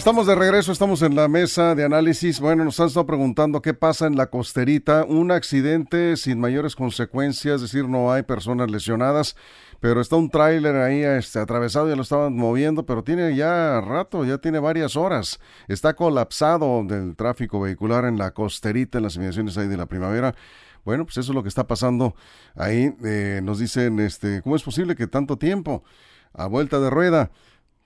Estamos de regreso, estamos en la mesa de análisis. Bueno, nos han estado preguntando qué pasa en la costerita. Un accidente sin mayores consecuencias, es decir, no hay personas lesionadas, pero está un tráiler ahí este, atravesado, ya lo estaban moviendo, pero tiene ya rato, ya tiene varias horas. Está colapsado del tráfico vehicular en la costerita, en las inmediaciones ahí de la primavera. Bueno, pues eso es lo que está pasando ahí. Eh, nos dicen, este, ¿cómo es posible que tanto tiempo a vuelta de rueda?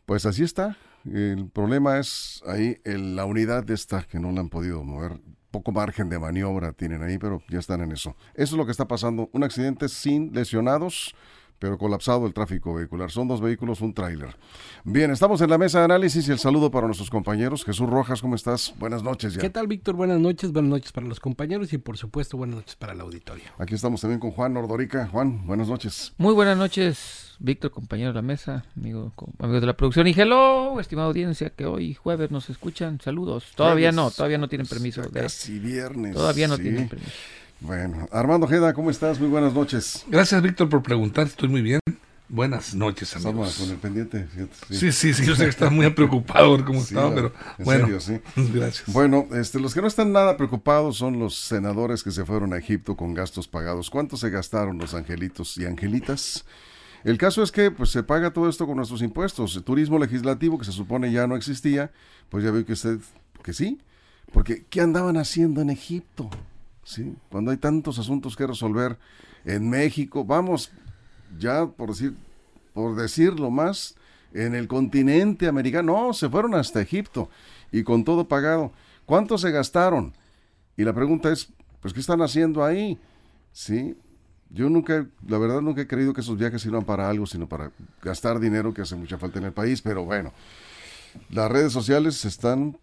Pues así está, el problema es ahí en la unidad de esta que no la han podido mover. Poco margen de maniobra tienen ahí, pero ya están en eso. Eso es lo que está pasando. Un accidente sin lesionados pero colapsado el tráfico vehicular. Son dos vehículos, un tráiler. Bien, estamos en la mesa de análisis y el saludo para nuestros compañeros. Jesús Rojas, ¿cómo estás? Buenas noches ya. ¿Qué tal, Víctor? Buenas noches, buenas noches para los compañeros y por supuesto buenas noches para el auditorio. Aquí estamos también con Juan Nordorica. Juan, buenas noches. Muy buenas noches, Víctor, compañero de la mesa, amigo, amigos de la producción. Y hello, estimada audiencia, que hoy jueves nos escuchan. Saludos. Todavía no, todavía no tienen permiso. De, casi viernes. Todavía no tienen permiso. Bueno, Armando Jeda, ¿cómo estás? Muy buenas noches. Gracias, Víctor, por preguntar. Estoy muy bien. Buenas noches, amigos. Estamos con el pendiente. Sí, sí, sí, yo sé que estás muy preocupado por cómo estaba, pero bueno. sí. Gracias. Bueno, este, los que no están nada preocupados son los senadores que se fueron a Egipto con gastos pagados. ¿Cuánto se gastaron los angelitos y angelitas? El caso es que pues se paga todo esto con nuestros impuestos. El turismo legislativo que se supone ya no existía, pues ya veo que usted que sí, porque ¿qué andaban haciendo en Egipto? Sí, cuando hay tantos asuntos que resolver en México, vamos, ya por decir, por decirlo más, en el continente americano. No, se fueron hasta Egipto y con todo pagado. ¿Cuánto se gastaron? Y la pregunta es, pues, ¿qué están haciendo ahí? Sí, yo nunca, la verdad nunca he creído que esos viajes sirvan para algo, sino para gastar dinero que hace mucha falta en el país, pero bueno, las redes sociales están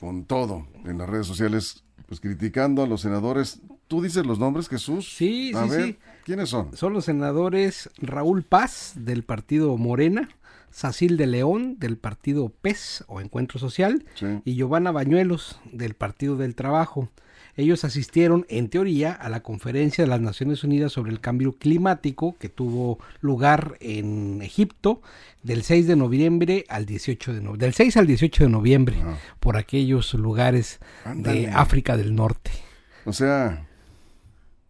con todo. En las redes sociales pues criticando a los senadores. ¿Tú dices los nombres, Jesús? Sí, a ver, sí. ¿Quiénes son? Son los senadores Raúl Paz, del partido Morena, Sacil de León, del partido PES o Encuentro Social, y Giovanna Bañuelos, del Partido del Trabajo. Ellos asistieron, en teoría, a la conferencia de las Naciones Unidas sobre el cambio climático que tuvo lugar en Egipto del 6 de noviembre al 18 de noviembre, del 6 al 18 de noviembre, por aquellos lugares de África del Norte. O sea,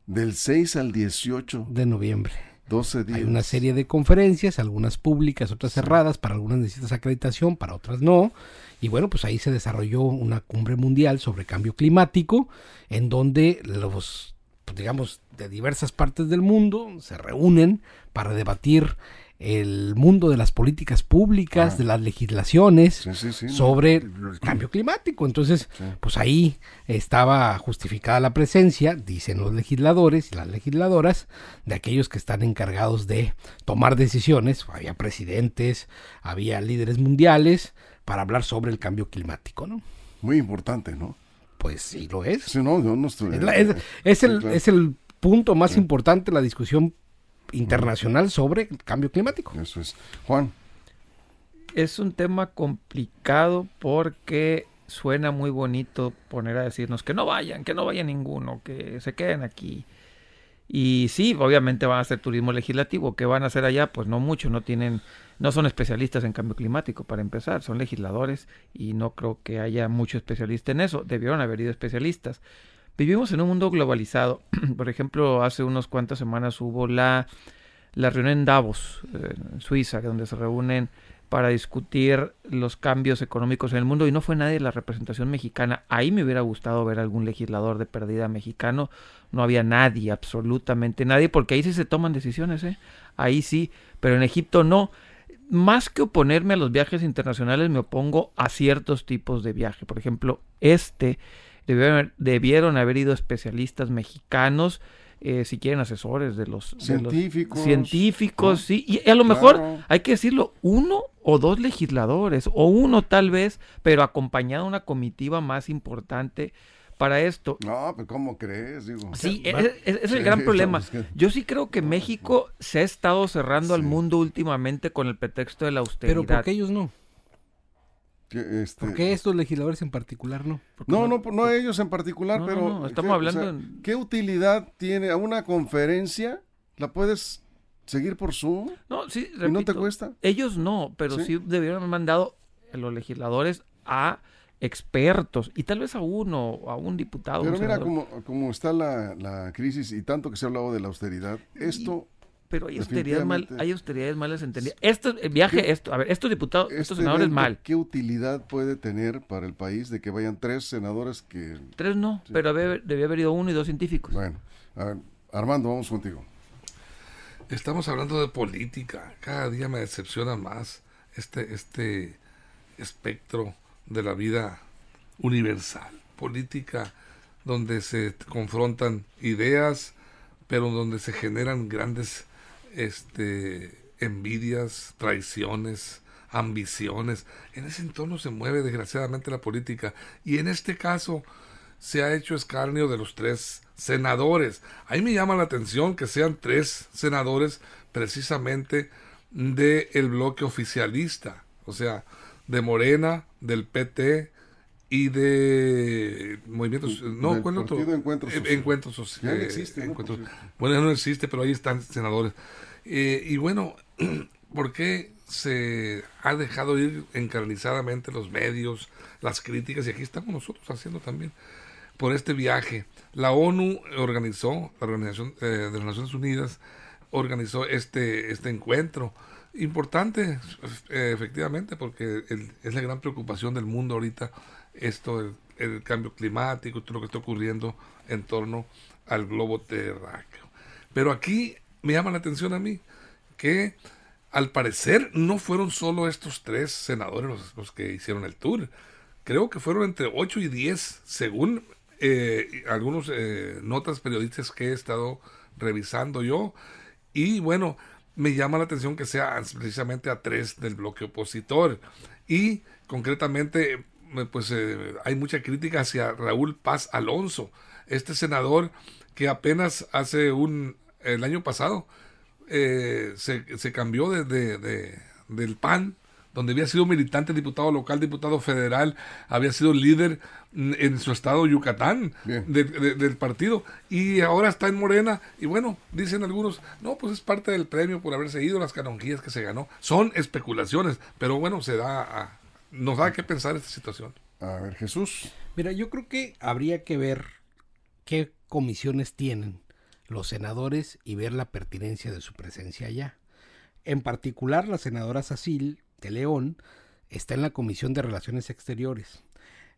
del 6 al 18 de noviembre. 12 días. Hay una serie de conferencias, algunas públicas, otras cerradas, para algunas necesitas acreditación, para otras no. Y bueno, pues ahí se desarrolló una cumbre mundial sobre cambio climático, en donde los, pues digamos, de diversas partes del mundo se reúnen para debatir el mundo de las políticas públicas, de las legislaciones sobre el cambio climático. Entonces, pues ahí estaba justificada la presencia, dicen los legisladores y las legisladoras, de aquellos que están encargados de tomar decisiones. Había presidentes, había líderes mundiales para hablar sobre el cambio climático, ¿no? Muy importante, ¿no? Pues sí lo es. No, no estoy... es, el, es el punto más importante la discusión internacional sobre el cambio climático. Eso es. Juan. Es un tema complicado porque suena muy bonito poner a decirnos que no vayan, que no vaya ninguno, que se queden aquí. Y sí, obviamente van a hacer turismo legislativo. ¿Qué van a hacer allá? Pues no mucho, no tienen, no son especialistas en cambio climático para empezar, son legisladores y no creo que haya mucho especialista en eso. Debieron haber ido especialistas. Vivimos en un mundo globalizado. Por ejemplo, hace unas cuantas semanas hubo la, la reunión en Davos, en Suiza, donde se reúnen para discutir los cambios económicos en el mundo y no fue nadie de la representación mexicana. Ahí me hubiera gustado ver algún legislador de perdida mexicano. No había nadie, absolutamente nadie, porque ahí sí se toman decisiones, ¿eh? Ahí sí, pero en Egipto no. Más que oponerme a los viajes internacionales, me opongo a ciertos tipos de viaje. Por ejemplo, este debieron, haber ido especialistas mexicanos, eh, si quieren asesores de los científicos. científicos, sí. Y a lo mejor, hay que decirlo, uno o dos legisladores, o uno tal vez, pero acompañado de una comitiva más importante para esto. No, pero ¿cómo crees? Digo, sí, ese es, el gran problema. Yo sí creo que México se ha estado cerrando al mundo últimamente con el pretexto de la austeridad. Pero ¿por qué ellos no? Este... ¿Por qué estos legisladores en particular no? No, no, no, ellos en particular, pero... estamos hablando... ¿Qué utilidad tiene a una conferencia? ¿La puedes seguir por Zoom? No, sí, repito, ¿Y no te cuesta? Ellos no, pero sí, debieron haber mandado a los legisladores a expertos y tal vez a uno, a un diputado. Pero mira cómo, está la, crisis y tanto que se ha hablado de la austeridad. Esto... pero hay austeridades, mal, hay austeridades malas entendidas. Esto, el viaje, esto, a ver, estos diputados, estos este senadores mal. ¿Qué utilidad puede tener para el país de que vayan tres senadores que... Tres no, pero debía haber ido uno y dos científicos. Bueno, a ver, Armando, vamos contigo. Estamos hablando de política. Cada día me decepciona más este, este espectro de la vida universal. Política donde se confrontan ideas, pero donde se generan grandes este, envidias, traiciones, ambiciones. En ese entorno se mueve desgraciadamente la política. Y en este caso se ha hecho escarnio de los tres senadores. Ahí me llama la atención que sean tres senadores precisamente del el bloque oficialista, o sea, de Morena, del PT y de movimientos no ¿cuál otro? encuentro social. encuentro social existe, bueno no existe pero ahí están senadores eh, y bueno ¿por qué se ha dejado ir encarnizadamente los medios las críticas y aquí estamos nosotros haciendo también por este viaje. La ONU organizó, la Organización eh, de las Naciones Unidas organizó este, este encuentro. Importante, eh, efectivamente, porque es la gran preocupación del mundo ahorita, esto, el, cambio climático, todo lo que está ocurriendo en torno al globo terráqueo. Pero aquí me llama la atención a mí que al parecer no fueron solo estos tres senadores los, que hicieron el tour. Creo que fueron entre 8 y 10, según eh, algunos eh, notas periodistas que he estado revisando yo. Y bueno, me llama la atención que sea precisamente a tres del bloque opositor. Y concretamente, pues eh, hay mucha crítica hacia Raúl Paz Alonso, este senador que apenas hace un, el año pasado, se, se, cambió de, de, del PAN donde había sido militante, diputado local, diputado federal, había sido líder en su estado Yucatán del partido y ahora está en Morena y bueno, dicen algunos, no, pues es parte del premio por haberse ido las canonjías que se ganó. Son especulaciones, pero bueno, se da a, nos da que pensar esta situación. A ver, Jesús. Mira, yo creo que habría que ver qué comisiones tienen los senadores y ver la pertinencia de su presencia allá. En particular, la senadora Sacil León está en la Comisión de Relaciones Exteriores,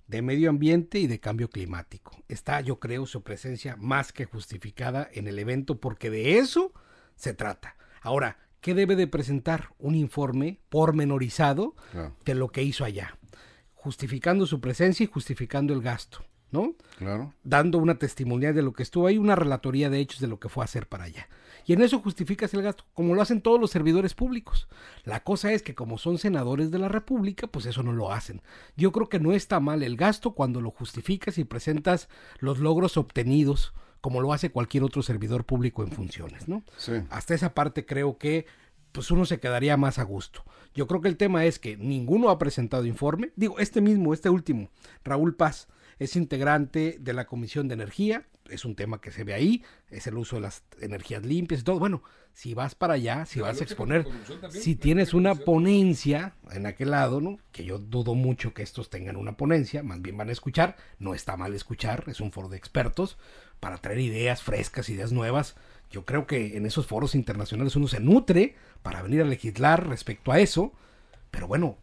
de Medio Ambiente y de Cambio Climático. Está, yo creo, su presencia más que justificada en el evento porque de eso se trata. Ahora, ¿qué debe de presentar? Un informe pormenorizado de lo que hizo allá, justificando su presencia y justificando el gasto. ¿no? Claro. Dando una testimonial de lo que estuvo ahí, una relatoría de hechos de lo que fue a hacer para allá. Y en eso justificas el gasto, como lo hacen todos los servidores públicos. La cosa es que como son senadores de la República, pues eso no lo hacen. Yo creo que no está mal el gasto cuando lo justificas y presentas los logros obtenidos, como lo hace cualquier otro servidor público en funciones, ¿no? Hasta esa parte creo que pues uno se quedaría más a gusto. Yo creo que el tema es que ninguno ha presentado informe. Digo, este mismo, este último, Raúl Paz, es integrante de la Comisión de Energía, es un tema que se ve ahí, es el uso de las energías limpias y todo. Bueno, si vas para allá, si vas a exponer, si tienes una ponencia en aquel lado, ¿no? Que yo dudo mucho que estos tengan una ponencia, más bien van a escuchar, no está mal escuchar, es un foro de expertos para traer ideas frescas, ideas nuevas. Yo creo que en esos foros internacionales uno se nutre para venir a legislar respecto a eso, pero bueno,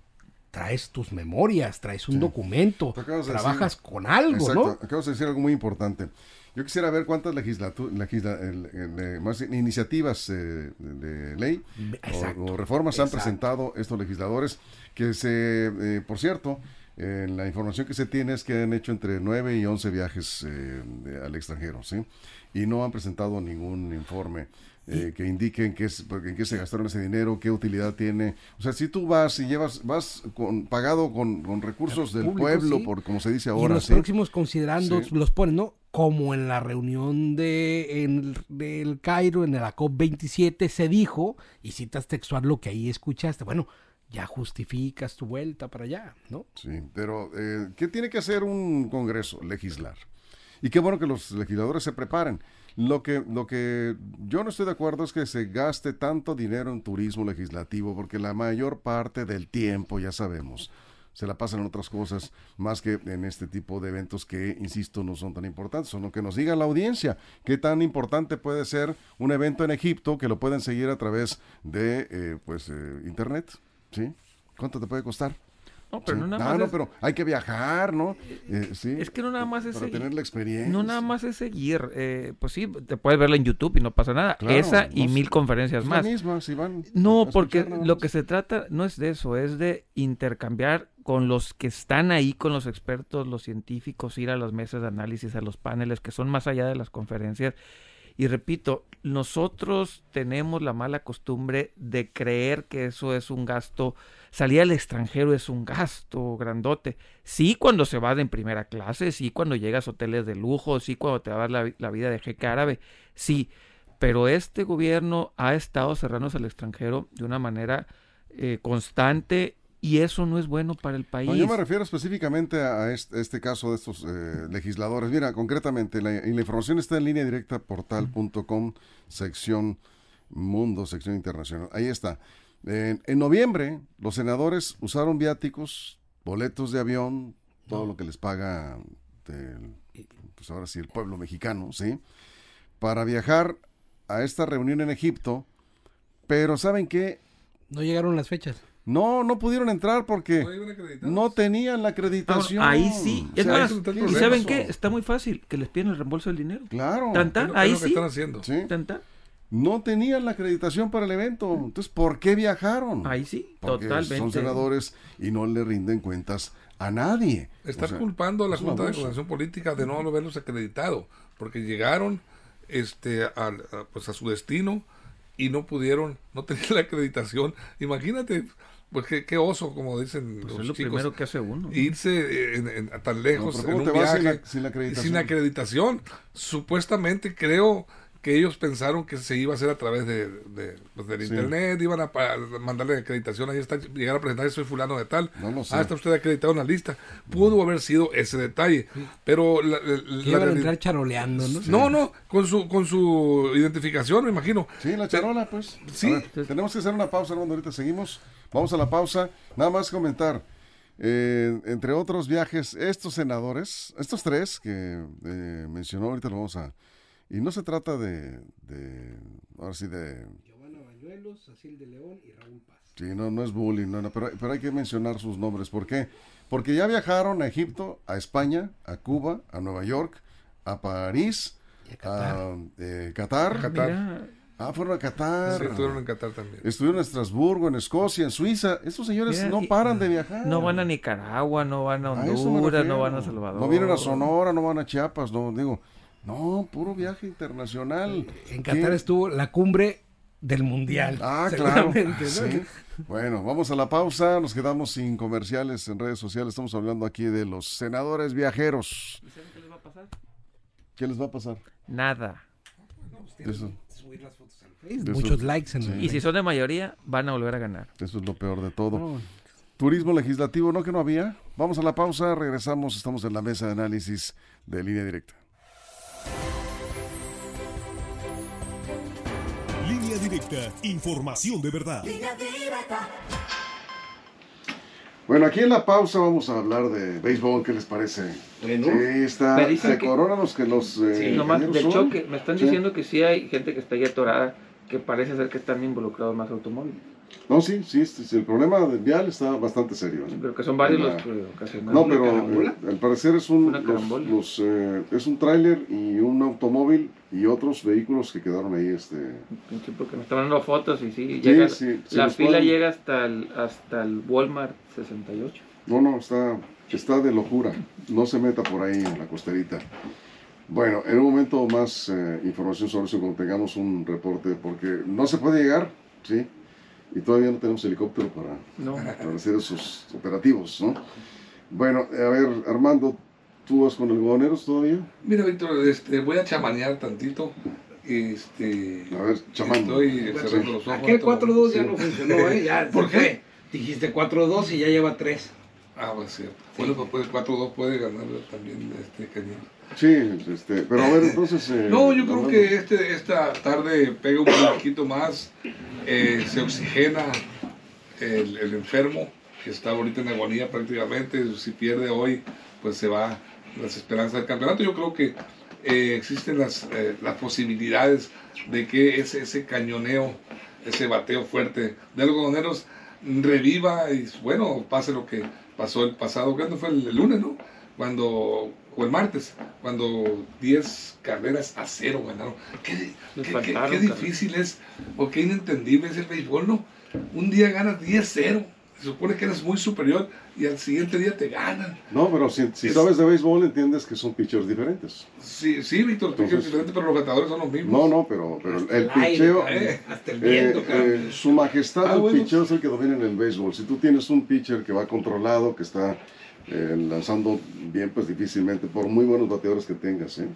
traes tus memorias, traes un documento, trabajas con algo, ¿no? Acabas de decir algo muy importante. Yo quisiera ver cuántas iniciativas eh, de, ley o, reformas han presentado estos legisladores que se, eh, por cierto, eh, la información que se tiene es que han hecho entre 9 y 11 viajes eh, de- al extranjero, ¿sí? Y no han presentado ningún informe eh, que indiquen qué es, en qué se gastaron ese dinero, qué utilidad tiene. O sea, si tú vas y llevas, vas con, pagado con, con recursos del Público, pueblo, sí. por como se dice y ahora, los ¿sí? próximos considerando Sí. los ponen, ¿no? Como en la reunión de en, del Cairo, en la COP27, se dijo, y citas textual lo que ahí escuchaste, bueno, ya justificas tu vuelta para allá, ¿no? Sí, pero eh, ¿qué tiene que hacer un Congreso? Legislar. Y qué bueno que los legisladores se preparen. Lo que, lo que yo no estoy de acuerdo es que se gaste tanto dinero en turismo legislativo, porque la mayor parte del tiempo, ya sabemos, se la pasan en otras cosas más que en este tipo de eventos que, insisto, no son tan importantes. Solo que nos diga la audiencia qué tan importante puede ser un evento en Egipto que lo pueden seguir a través de eh, pues eh, internet. ¿Sí? ¿Cuánto te puede costar? No, pero Sí. no nada Ah, más. no, es, pero hay que viajar, ¿no? Eh, sí. es que no nada más es Para seguir- tener la experiencia. No nada más es seguir. eh, pues sí, te puedes verla en YouTube y no pasa nada. Claro, Esa y no mil conferencias Es la más. misma, si van No, porque lo que se trata no es de eso, es de intercambiar con los que están ahí, con los expertos, los científicos, ir a las mesas de análisis, a los paneles que son más allá de las conferencias. Y repito, nosotros tenemos la mala costumbre de creer que eso es un gasto, salir al extranjero es un gasto grandote. Sí cuando se va en primera clase, sí cuando llegas a hoteles de lujo, sí cuando te vas la, la vida de jeque árabe, sí. Pero este gobierno ha estado cerrándose al extranjero de una manera eh, constante y eso no es bueno para el país. No, yo me refiero específicamente a este, este caso de estos eh, legisladores. Mira, concretamente, la, información está en línea directa portal.com, sección mundo, sección internacional. Ahí está. En, en noviembre, los senadores usaron viáticos, boletos de avión, todo lo que les paga, el, pues ahora sí, el pueblo mexicano, ¿sí? Para viajar a esta reunión en Egipto, pero ¿saben qué? No llegaron las fechas. No, no pudieron entrar porque ¿No tenían la acreditación. ahí sí. O Es sea, más, ¿y problema. saben qué? Está muy fácil, que les piden el reembolso del dinero. Claro. Tan, Es tan, lo- es ahí lo que sí. están haciendo. Sí. Tan, tan. No tenían la acreditación para el evento. Entonces, ¿por qué viajaron? Ahí sí, Porque totalmente. son senadores y no le rinden cuentas a nadie. Está O sea, culpando a la Junta de. Coordinación Política de no haberlos acreditado, porque llegaron este, al- a, pues a su destino y no pudieron, no tenían la acreditación. Imagínate, pues qué, qué oso, como dicen Pues los es lo chicos, primero que hace uno. ¿no? irse en- en- a tan No, lejos pero en ¿Cómo un te vas sin viaje la, sin la acreditación? sin acreditación. Supuestamente creo que ellos pensaron que se iba a hacer a través de, de- pues, del Sí. internet, iban a, pa- mandarle acreditación, ahí está, llegar a presentar, soy fulano de tal, No lo sé. ah, está usted acreditado en la lista. Pudo haber sido ese detalle, pero la, a entrar charoleando, ¿no? no, no, con su, con su identificación, me imagino. Sí, la charola, pues. Sí. A ver, tenemos que hacer una pausa, Armando. Ahorita seguimos. Vamos a la pausa. Nada más comentar. eh, entre otros viajes, estos senadores, estos tres que eh, mencionó, ahorita lo vamos a. Y no se trata de. de ahora sí, de. Giovanna Bañuelos, Cecil de León y Raúl Paz. Sí, no, no es bullying, no, no, pero, pero hay que mencionar sus nombres. ¿Por qué? Porque ya viajaron a Egipto, a España, a Cuba, a Nueva York, a París, Y a Qatar. a eh, Qatar. Qatar. Ah, fueron a Qatar. Sí, estuvieron en Qatar también. Estuvieron en Estrasburgo, en Escocia, en Suiza. Estos señores Mira, no y- paran de viajar. no van a Nicaragua, no van a Honduras, no van a Salvador. No vienen a Sonora, no van a Chiapas, no, digo. No, puro viaje internacional. En Qatar ¿Qué? estuvo la cumbre del mundial. Ah, claro. Sí. Bueno, vamos a la pausa. Nos quedamos sin comerciales en redes sociales. Estamos hablando aquí de los senadores viajeros. ¿Y saben qué les va a pasar? ¿Qué les va a pasar? Nada. Eso, Subir las fotos al Facebook. Eso- Muchos likes en sí. el Y si son de mayoría, van a volver a ganar. eso es lo peor de todo. Turismo legislativo, ¿no que no había? Vamos a la pausa, regresamos, estamos en la mesa de análisis de línea directa. Directa, información de verdad. Bueno, aquí en la pausa vamos a hablar de béisbol, ¿qué les parece? Bueno, sí, está, me dicen se que- coronan los que los... eh, Sí, nomás del son. choque. Me están Sí. diciendo que sí hay gente que está ahí atorada, que parece ser que están involucrados más automóviles. No, sí, sí, sí, sí, el problema del vial está bastante serio. ¿eh? Creo que son varios La- los que. No, pero eh, al parecer es un los- eh, es un tráiler y un automóvil y otros vehículos que quedaron ahí este porque me estaban dando fotos y sí, Sí, llega, sí, sí, la fila pueden- llega hasta el, hasta el Walmart 68. No, no, está, está de locura. No se meta por ahí en la costerita. Bueno, en un momento más eh, información sobre eso cuando tengamos un reporte, porque no se puede llegar, ¿sí? Y todavía no tenemos helicóptero para, No. para hacer esos operativos, ¿no? Bueno, a ver, Armando, ¿tú vas con algodoneros todavía? Mira, Víctor, este, voy a chamanear tantito. Este, A ver, chamán. Estoy cerrando los ojos. Aquel en este 4-2 momento. ya no funcionó, ¿eh? Ya ¿Por qué? Dijiste 4-2 y ya lleva 3. Ah, pues cierto. Bueno, pues puede- 4-2 puede ganar también este Cañón. Sí, este, pero a ver, entonces... eh, No, yo creo que este, esta tarde pega un poquito más, eh, se oxigena el, el enfermo, que está ahorita en agonía prácticamente, si pierde hoy, pues se va las esperanzas del campeonato. Yo creo que eh, existen las, las posibilidades de que ese, ese cañoneo, ese bateo fuerte de algodoneros reviva y bueno, pase lo que pasó el pasado, ¿cuándo fue el, el lunes, no? Cuando, o el martes, cuando 10 carreras a cero ganaron. ¿Qué, qué- qué- faltaron qué difícil es, o qué inentendible es el béisbol, ¿no? Un día ganas 10-0, se supone que eres muy superior y al siguiente día te ganan. No, pero si, si Es- sabes de béisbol entiendes que son pitchers diferentes. Sí, sí, Víctor, Entonces- es diferente, pero los bateadores son los mismos. No, no, pero, pero el aire, picheo... eh, hasta el Eh, viento, cabrón. eh, su majestad Ah, del bueno. picheo es el que domina en el béisbol. Si tú tienes un pitcher que va controlado, que está eh, lanzando bien, pues difícilmente, por muy buenos bateadores que tengas, ¿eh?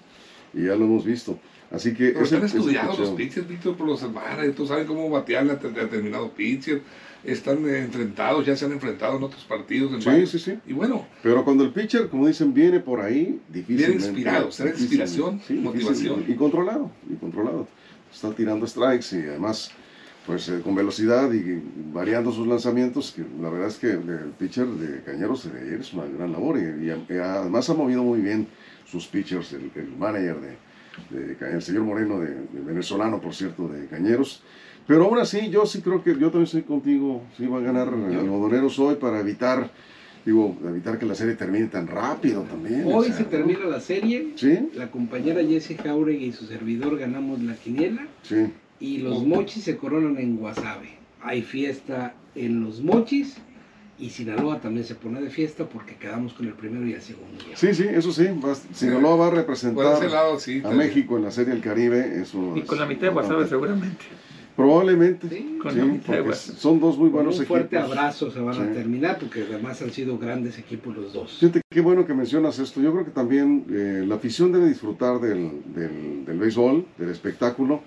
Y ya lo hemos visto. Así que Pero están estudiados los pitchers, Víctor, por los hermanos, tú sabes cómo batear a te- determinado pitcher. Están eh, enfrentados, ya se han enfrentado en otros partidos. en Sí, varios. sí, sí. Y bueno, Pero cuando el pitcher, como dicen, viene por ahí, difícilmente. inspirado, será inspiración, sí, motivación. Y controlado, y controlado. Está tirando strikes y además, pues eh, con velocidad y variando sus lanzamientos, que la verdad es que el pitcher de Cañeros de ayer es una gran labor y, y además ha movido muy bien sus pitchers, el, el manager de, de Ca- el señor Moreno, de, de venezolano, por cierto, de Cañeros. Pero aún así, yo sí creo que yo también estoy contigo. Sí, va a ganar algodoneros hoy para evitar, digo, evitar que la serie termine tan rápido también. o Hoy sea, se ¿no? termina la serie. Sí, La compañera Jessie Jauregui y su servidor ganamos la quiniela. sí. Y los mochis se coronan en Guasave. Hay fiesta en los mochis. Y Sinaloa también se pone de fiesta porque quedamos con el primero y el segundo. Sí, sí, eso sí. va- Sinaloa va a representar ese lado sí. a México en la Serie del Caribe. Eso Y es con la mitad de importante. seguramente. Probablemente. Sí, con sí, la mitad de WhatsApp. son dos muy buenos un fuerte equipos. abrazo se van Sí. a terminar porque además han sido grandes equipos los dos. Fíjate, qué bueno que mencionas esto. Yo creo que también eh, la afición debe disfrutar del, del, del béisbol, del espectáculo.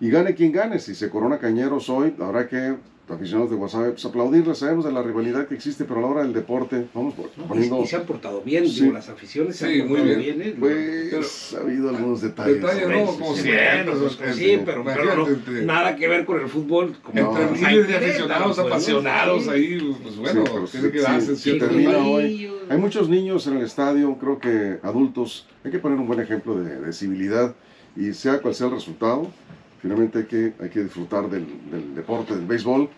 Y gane quien gane. Si se corona Cañeros hoy, habrá que, aficionados de Guasave, pues aplaudirles. Sabemos de la rivalidad que existe, pero a la hora del deporte, vamos por- ¿no? poniendo. Y, y se han portado bien, Sí. digo, las aficiones se Sí, han muy portado bien. bien. ¿eh? Pues ha habido algunos detalles. Detalles, ¿no? Como sí. siempre. Pues, pues, sí, este, pero, pero imagínate, no, nada que ver con el fútbol. Como No. Entre hay miles de aficionados pues, apasionados ahí, pues bueno, Sí, pero tiene sí, que darse sí, cierto termina hoy. Hay muchos niños en el estadio, creo que adultos. Hay que poner un buen ejemplo de, de civilidad y sea cual sea el resultado, finalmente hay que, hay que disfrutar del, del deporte, del béisbol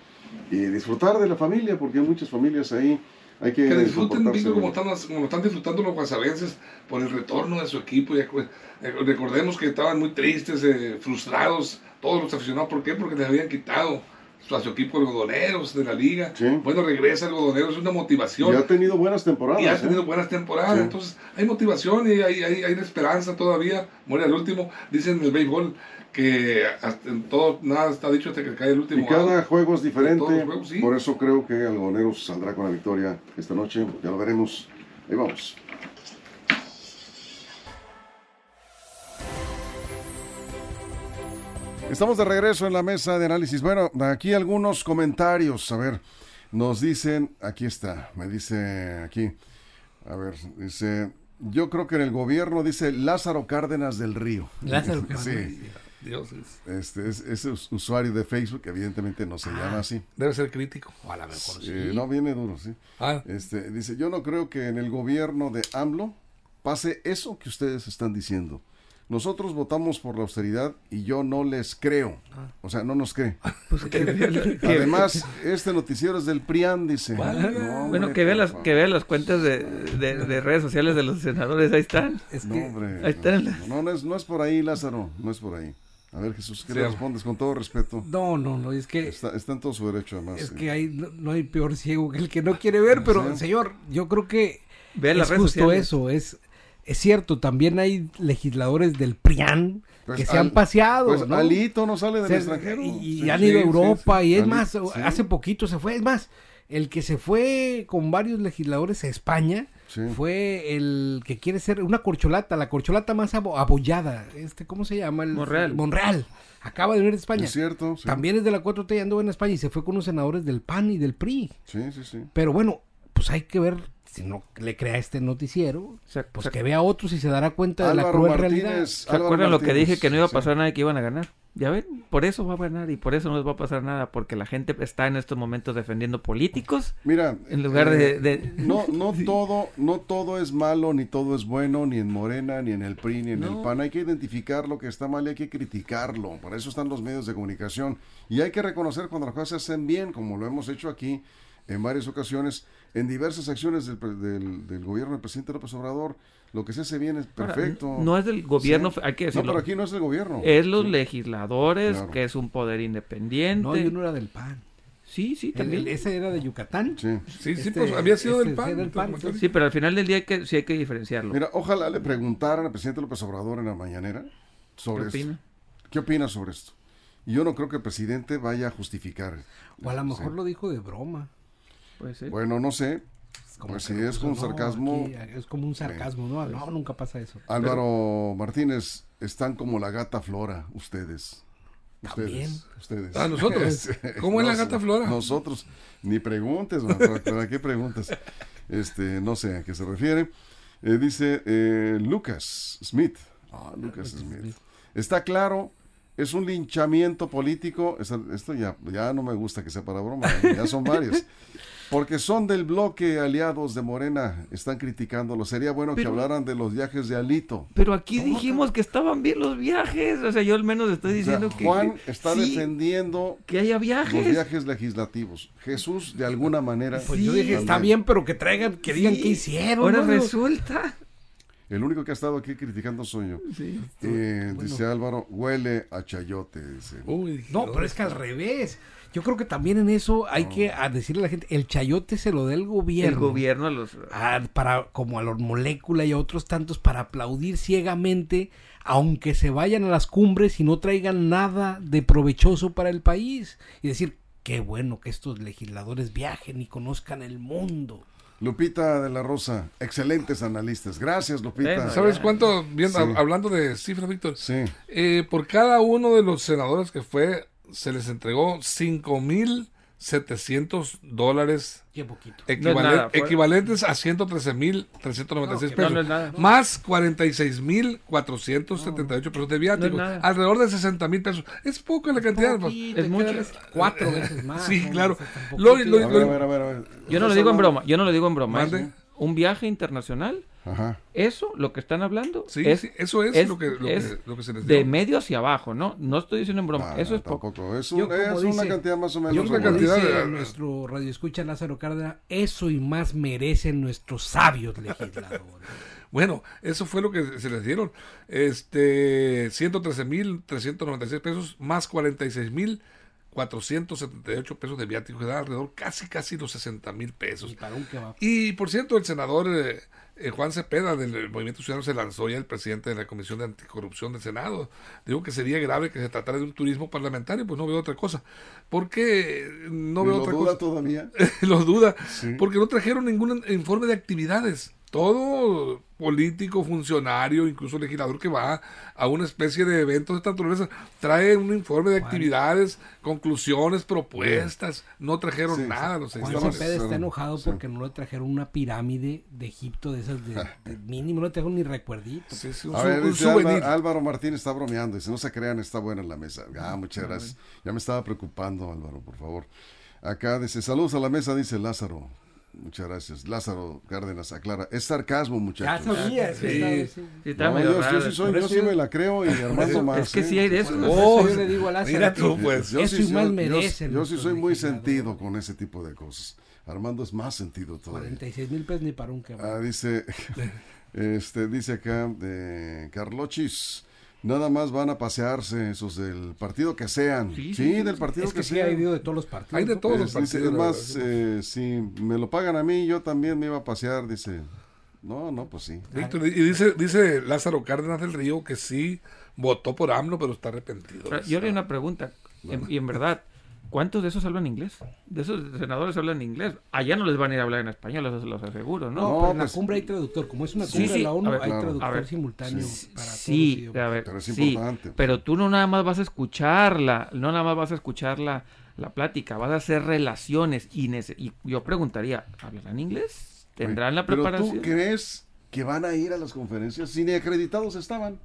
y disfrutar de la familia, porque hay muchas familias ahí. Hay que, Que disfruten, Víctor, como están, como están disfrutando los guasavenses por el retorno de su equipo. Ya, pues, eh, recordemos que estaban muy tristes, eh, frustrados, todos los aficionados. ¿Por qué? Porque les habían quitado su- a su equipo algodoneros de la liga. Sí. Bueno, regresa algodoneros, es una motivación. Y ha tenido buenas temporadas. y ha ¿eh? tenido buenas temporadas. Sí. Entonces, hay motivación y hay, hay, hay esperanza todavía. Muere el último. Dicen en el béisbol que hasta en todo, nada está dicho hasta que cae el último. Y cada juego es diferente, juegos, sí. por eso creo que Algodoneros saldrá con la victoria esta noche, ya lo veremos. Ahí vamos. Estamos de regreso en la mesa de análisis. Bueno, aquí algunos comentarios. A ver, nos dicen, aquí está, me dice aquí, a ver, dice, yo creo que en el gobierno dice Lázaro Cárdenas del Río. Lázaro Cárdenas. Sí, Dios, es- este es, ese us- usuario de Facebook, evidentemente no se llama así. debe ser crítico. O a lo mejor sí. Eh, no, viene duro, sí. Ah, Este, dice, yo no creo que en el gobierno de AMLO pase eso que ustedes están diciendo. Nosotros votamos por la austeridad y yo no les creo. O sea, no nos cree. Pues que, que- Además, este noticiero es del PRIAN, dice. No, bueno, hombre, que vea las, que vea las cuentas de, de- de redes sociales de los senadores, ahí están. Es No, que hombre. Ahí están no, las- no, no es, no es por ahí, Lázaro. No es por ahí. A ver, Jesús, ¿qué Sí, respondes? Con todo respeto. no, no, no, es que Está, está en todo su derecho, además. es sí. que hay no, no hay peor ciego que el que no quiere ver, pero Sí. señor, yo creo que las es justo sociales. eso, es es cierto, también hay legisladores del PRIAN Pues que se al- han paseado, Pues ¿no? Alito no sale del Se- extranjero. Y, y Sí, han sí, ido a Europa sí. y es Ali- más, sí. hace poquito se fue, es más, el que se fue con varios legisladores a España Sí. fue el que quiere ser una corcholata, la corcholata más abo- abollada, este, ¿cómo se llama? El, Monreal. Monreal. Acaba de venir de España. Es cierto. sí. También es de la 4T y anduvo en España y se fue con unos senadores del PAN y del PRI. Sí, sí, sí. Pero bueno, pues hay que ver si no le crea este noticiero, Se, pues se- que vea otros y se dará cuenta de la cruel Martínez. realidad. ¿se lo que dije que no iba a sí. pasar nada y que iban a ganar? Ya ven, por eso va a ganar y por eso no les va a pasar nada, porque la gente está en estos momentos defendiendo políticos Mira, en lugar eh, de... de- No, no todo, no todo es malo, ni todo es bueno, ni en Morena, ni en el PRI, ni en el. PAN. Hay que identificar lo que está mal y hay que criticarlo. Para eso están los medios de comunicación. Y hay que reconocer cuando las cosas se hacen bien, como lo hemos hecho aquí en varias ocasiones, en diversas acciones del, pre- del, del gobierno del presidente López Obrador. Lo que se hace bien es Ahora, perfecto. No es del gobierno, Sí. hay que No, decirlo. pero aquí no es el gobierno. Es los Sí. legisladores, Claro. que es un poder independiente. No, yo no era del PAN. Sí, sí, El- también. el- ese era de Yucatán. Sí. Sí, sí, Este- pues había sido este del PAN. era del PAN, entonces, Sí, pero al final del día hay que, sí hay que diferenciarlo. Mira, ojalá le preguntaran al presidente López Obrador en la mañanera ¿Qué sobre esto. opina? ¿Qué opina sobre esto? Y yo no creo que el presidente vaya a justificar. O a lo mejor Sí. lo dijo de broma. Puede ser. Bueno, no sé. Como Pues si es con no, sarcasmo. aquí es como un sarcasmo, ¿no? No, nunca pasa eso. Álvaro Martínez, están como la gata Flora, ustedes. También. Ustedes. ustedes. Ah, nosotros. ¿Cómo es la gata Flora? Nosotros. Ni preguntes, man, ¿para- ¿para qué preguntas? Este, no sé a qué se refiere. Eh, dice eh, Lucas Smith. Ah, Lucas Smith. Está claro, es un linchamiento político. Esto ya, ya no me gusta que sea para broma, ¿eh? ya son varios. Porque son del bloque aliados de Morena, están criticándolo. Sería bueno que hablaran de los viajes de Alito. Pero aquí dijimos que estaban bien los viajes. O sea, yo al menos estoy O sea, diciendo que. Juan está sí, defendiendo que haya los viajes. viajes legislativos. Jesús, de alguna manera, Pues Sí, yo dije, está bien, pero que traigan, que digan Sí. qué hicieron. Ahora ¿no? resulta. el único que ha estado aquí criticando soy yo. Sí. Eh, Dice Álvaro, huele a chayote. Dice. Uy, No, pero es que al revés. Yo creo que también en eso hay que a decirle a la gente, el chayote se lo da el gobierno. El gobierno a los. a- para como a los molécula y a otros tantos para aplaudir ciegamente aunque se vayan a las cumbres y no traigan nada de provechoso para el país y decir qué bueno que estos legisladores viajen y conozcan el mundo Lupita de la Rosa, excelentes analistas. Gracias, Lupita. Bueno, ¿Sabes cuánto? Bien, Sí. hablando de cifras, Víctor. Sí. Eh, por cada uno de los senadores que fue, se les entregó 5.700 dólares qué poquito equivalen- nada, fuera- equivalentes a 113.396 No, pesos. no es nada. Más 46.478 pesos de viáticos. No es nada. alrededor de 60.000 pesos. Es poca la cantidad. pues. Poquito, es mucho. darles cuatro veces más Sí, ¿no? claro. Yo no lo ¿Estás digo en broma. Yo no lo digo en broma. Mande. ¿eh? Un viaje internacional. Ajá. Eso, lo que están hablando, Sí, es, sí, eso es, es- lo, que, lo, es que, lo que se les de dio. medio hacia abajo, ¿no? No estoy diciendo en broma. Eso no, es poco. tampoco. Es, un- una cantidad más o menos. yo como cantidad dice de- nuestro radio escucha Lázaro Cárdenas, eso y más merecen nuestros sabios legisladores. Bueno, eso fue lo que se les dieron. Este, 113.396 pesos más 46.478 pesos de viático, que da alrededor casi, casi los 60.000 pesos. Y para un kebab. Y por cierto, el senador eh, eh, Juan Cepeda del Movimiento Ciudadano se lanzó ya el presidente de la Comisión de Anticorrupción del Senado. Digo que sería grave que se tratara de un turismo parlamentario, pues no veo otra cosa. Porque no ¿Y veo lo otra duda cosa. todavía? Lo duda, Sí. porque no trajeron ningún informe de actividades. Todo político, funcionario, incluso legislador que va a una especie de eventos de esta naturaleza, trae un informe de actividades, conclusiones, propuestas. No trajeron Sí, nada los Juan. Cepeda está enojado Sí. porque no le trajeron una pirámide de Egipto de esas de, de mínimo, no le trajeron ni recuerdito. Sí, sí, un, A ver, un. Álvaro, Álvaro Martín está bromeando. Dice, no se crean, está buena la mesa. Ah, muchas gracias. Ya me estaba preocupando, Álvaro, por favor. Acá dice, saludos a la mesa, dice Lázaro. Muchas gracias. Lázaro Cárdenas aclara. Es sarcasmo, Ya muchachos. sabía, Sí. sí, sí. No, medio yo, yo sí soy, yo sí me la creo y Armando más. Es que ¿eh? sí hay de eso. Oh, eso yo le digo a Lázaro mira tú, pues. Yo Eso sí y más merecen Yo, sí soy muy sentido con ese tipo de cosas. Armando es más sentido todavía. 46 mil pesos ni para un kebab. Ah, dice, este, dice acá de Carlochis. Nada más van a pasearse esos del partido que sean. Sí, Sí, sí, del partido es que, que sí sean. ha habido de todos los partidos. Hay de todos Es- los partidos. dice, es más, eh, si me lo pagan a mí, yo también me iba a pasear, dice. No, no, pues sí. Víctor, y dice, dice Lázaro Cárdenas del Río que sí votó por AMLO, pero está arrepentido. Pero Yo le una pregunta, en- y en verdad, ¿cuántos de esos hablan inglés? De esos senadores hablan inglés. Allá no les van a ir a hablar en español, eso se los aseguro, ¿no? No, pero en la pues- cumbre hay traductor. Como es una Sí, cumbre de sí, la ONU, ver, hay claro. traductor A ver, simultáneo para todos los Sí, idiomas. a ver, Pero es sí, importante. pero tú no nada más vas a escucharla, no nada más vas a escuchar la, la plática, vas a hacer relaciones y, y yo preguntaría, ¿hablarán inglés? ¿Tendrán la Pero preparación? tú crees que van a ir a las conferencias si ni acreditados estaban.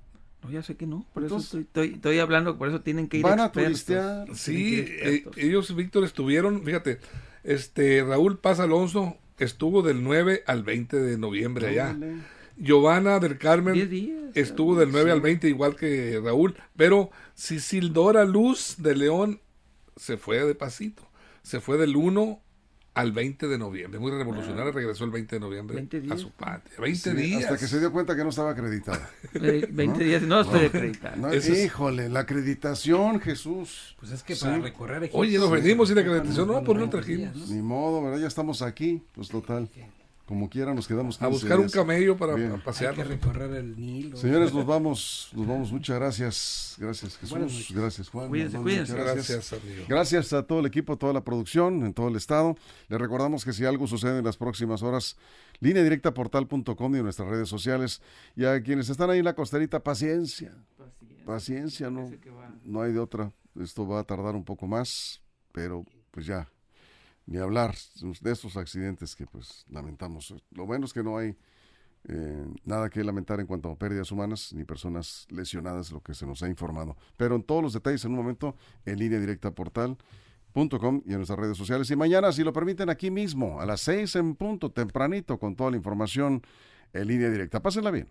No, ya sé que no, por Entonces- eso estoy, estoy, estoy hablando, por eso tienen que ir Van a expertos. turistear. Tienen que Sí, eh, ellos, Víctor, estuvieron, fíjate, este Raúl Paz Alonso estuvo del 9 al 20 de noviembre allá. Órale. Giovanna del Carmen días. estuvo del 9 al 20 igual que Raúl, pero Sisildora Luz de León se fue de pasito, se fue del 1 al 20 de noviembre, muy revolucionaria, regresó el 20 de noviembre 20 a su patria. 20 Sí, días. Hasta que se dio cuenta que no estaba acreditada. Eh, 20 días, no estoy. No, es- Híjole, la acreditación, Jesús. Pues es que Sí. para recorrer Egipto, Oye, nos sí, venimos sin acreditación, no, por no 20 trajimos. días, ¿no? Ni modo, ¿verdad? Ya estamos aquí. Pues total. Como quiera nos quedamos a 15 buscar un camello para, Bien. para Hay que pasearnos. recorrer el Nilo. Señores, nos vamos, nos vamos. Muchas gracias. Gracias, Jesús. Gracias, Juan. Cuídense, Armando, cuídense. muchas Gracias, amigo. Gracias a todo el equipo, toda la producción, en todo el estado. Les recordamos que si algo sucede en las próximas horas, línea directa portal.com y en nuestras redes sociales. Y a quienes están ahí en la costerita, paciencia. Paciencia, no, que va. no hay de otra. Esto va a tardar un poco más, pero pues ya, ni hablar de estos accidentes que pues lamentamos. Lo bueno es que no hay eh, nada que lamentar en cuanto a pérdidas humanas ni personas lesionadas, lo que se nos ha informado. Pero en todos los detalles en un momento en línea directa portal.com y en nuestras redes sociales. Y mañana, si lo permiten, aquí mismo, a las seis en punto, tempranito, con toda la información en línea directa. Pásenla bien.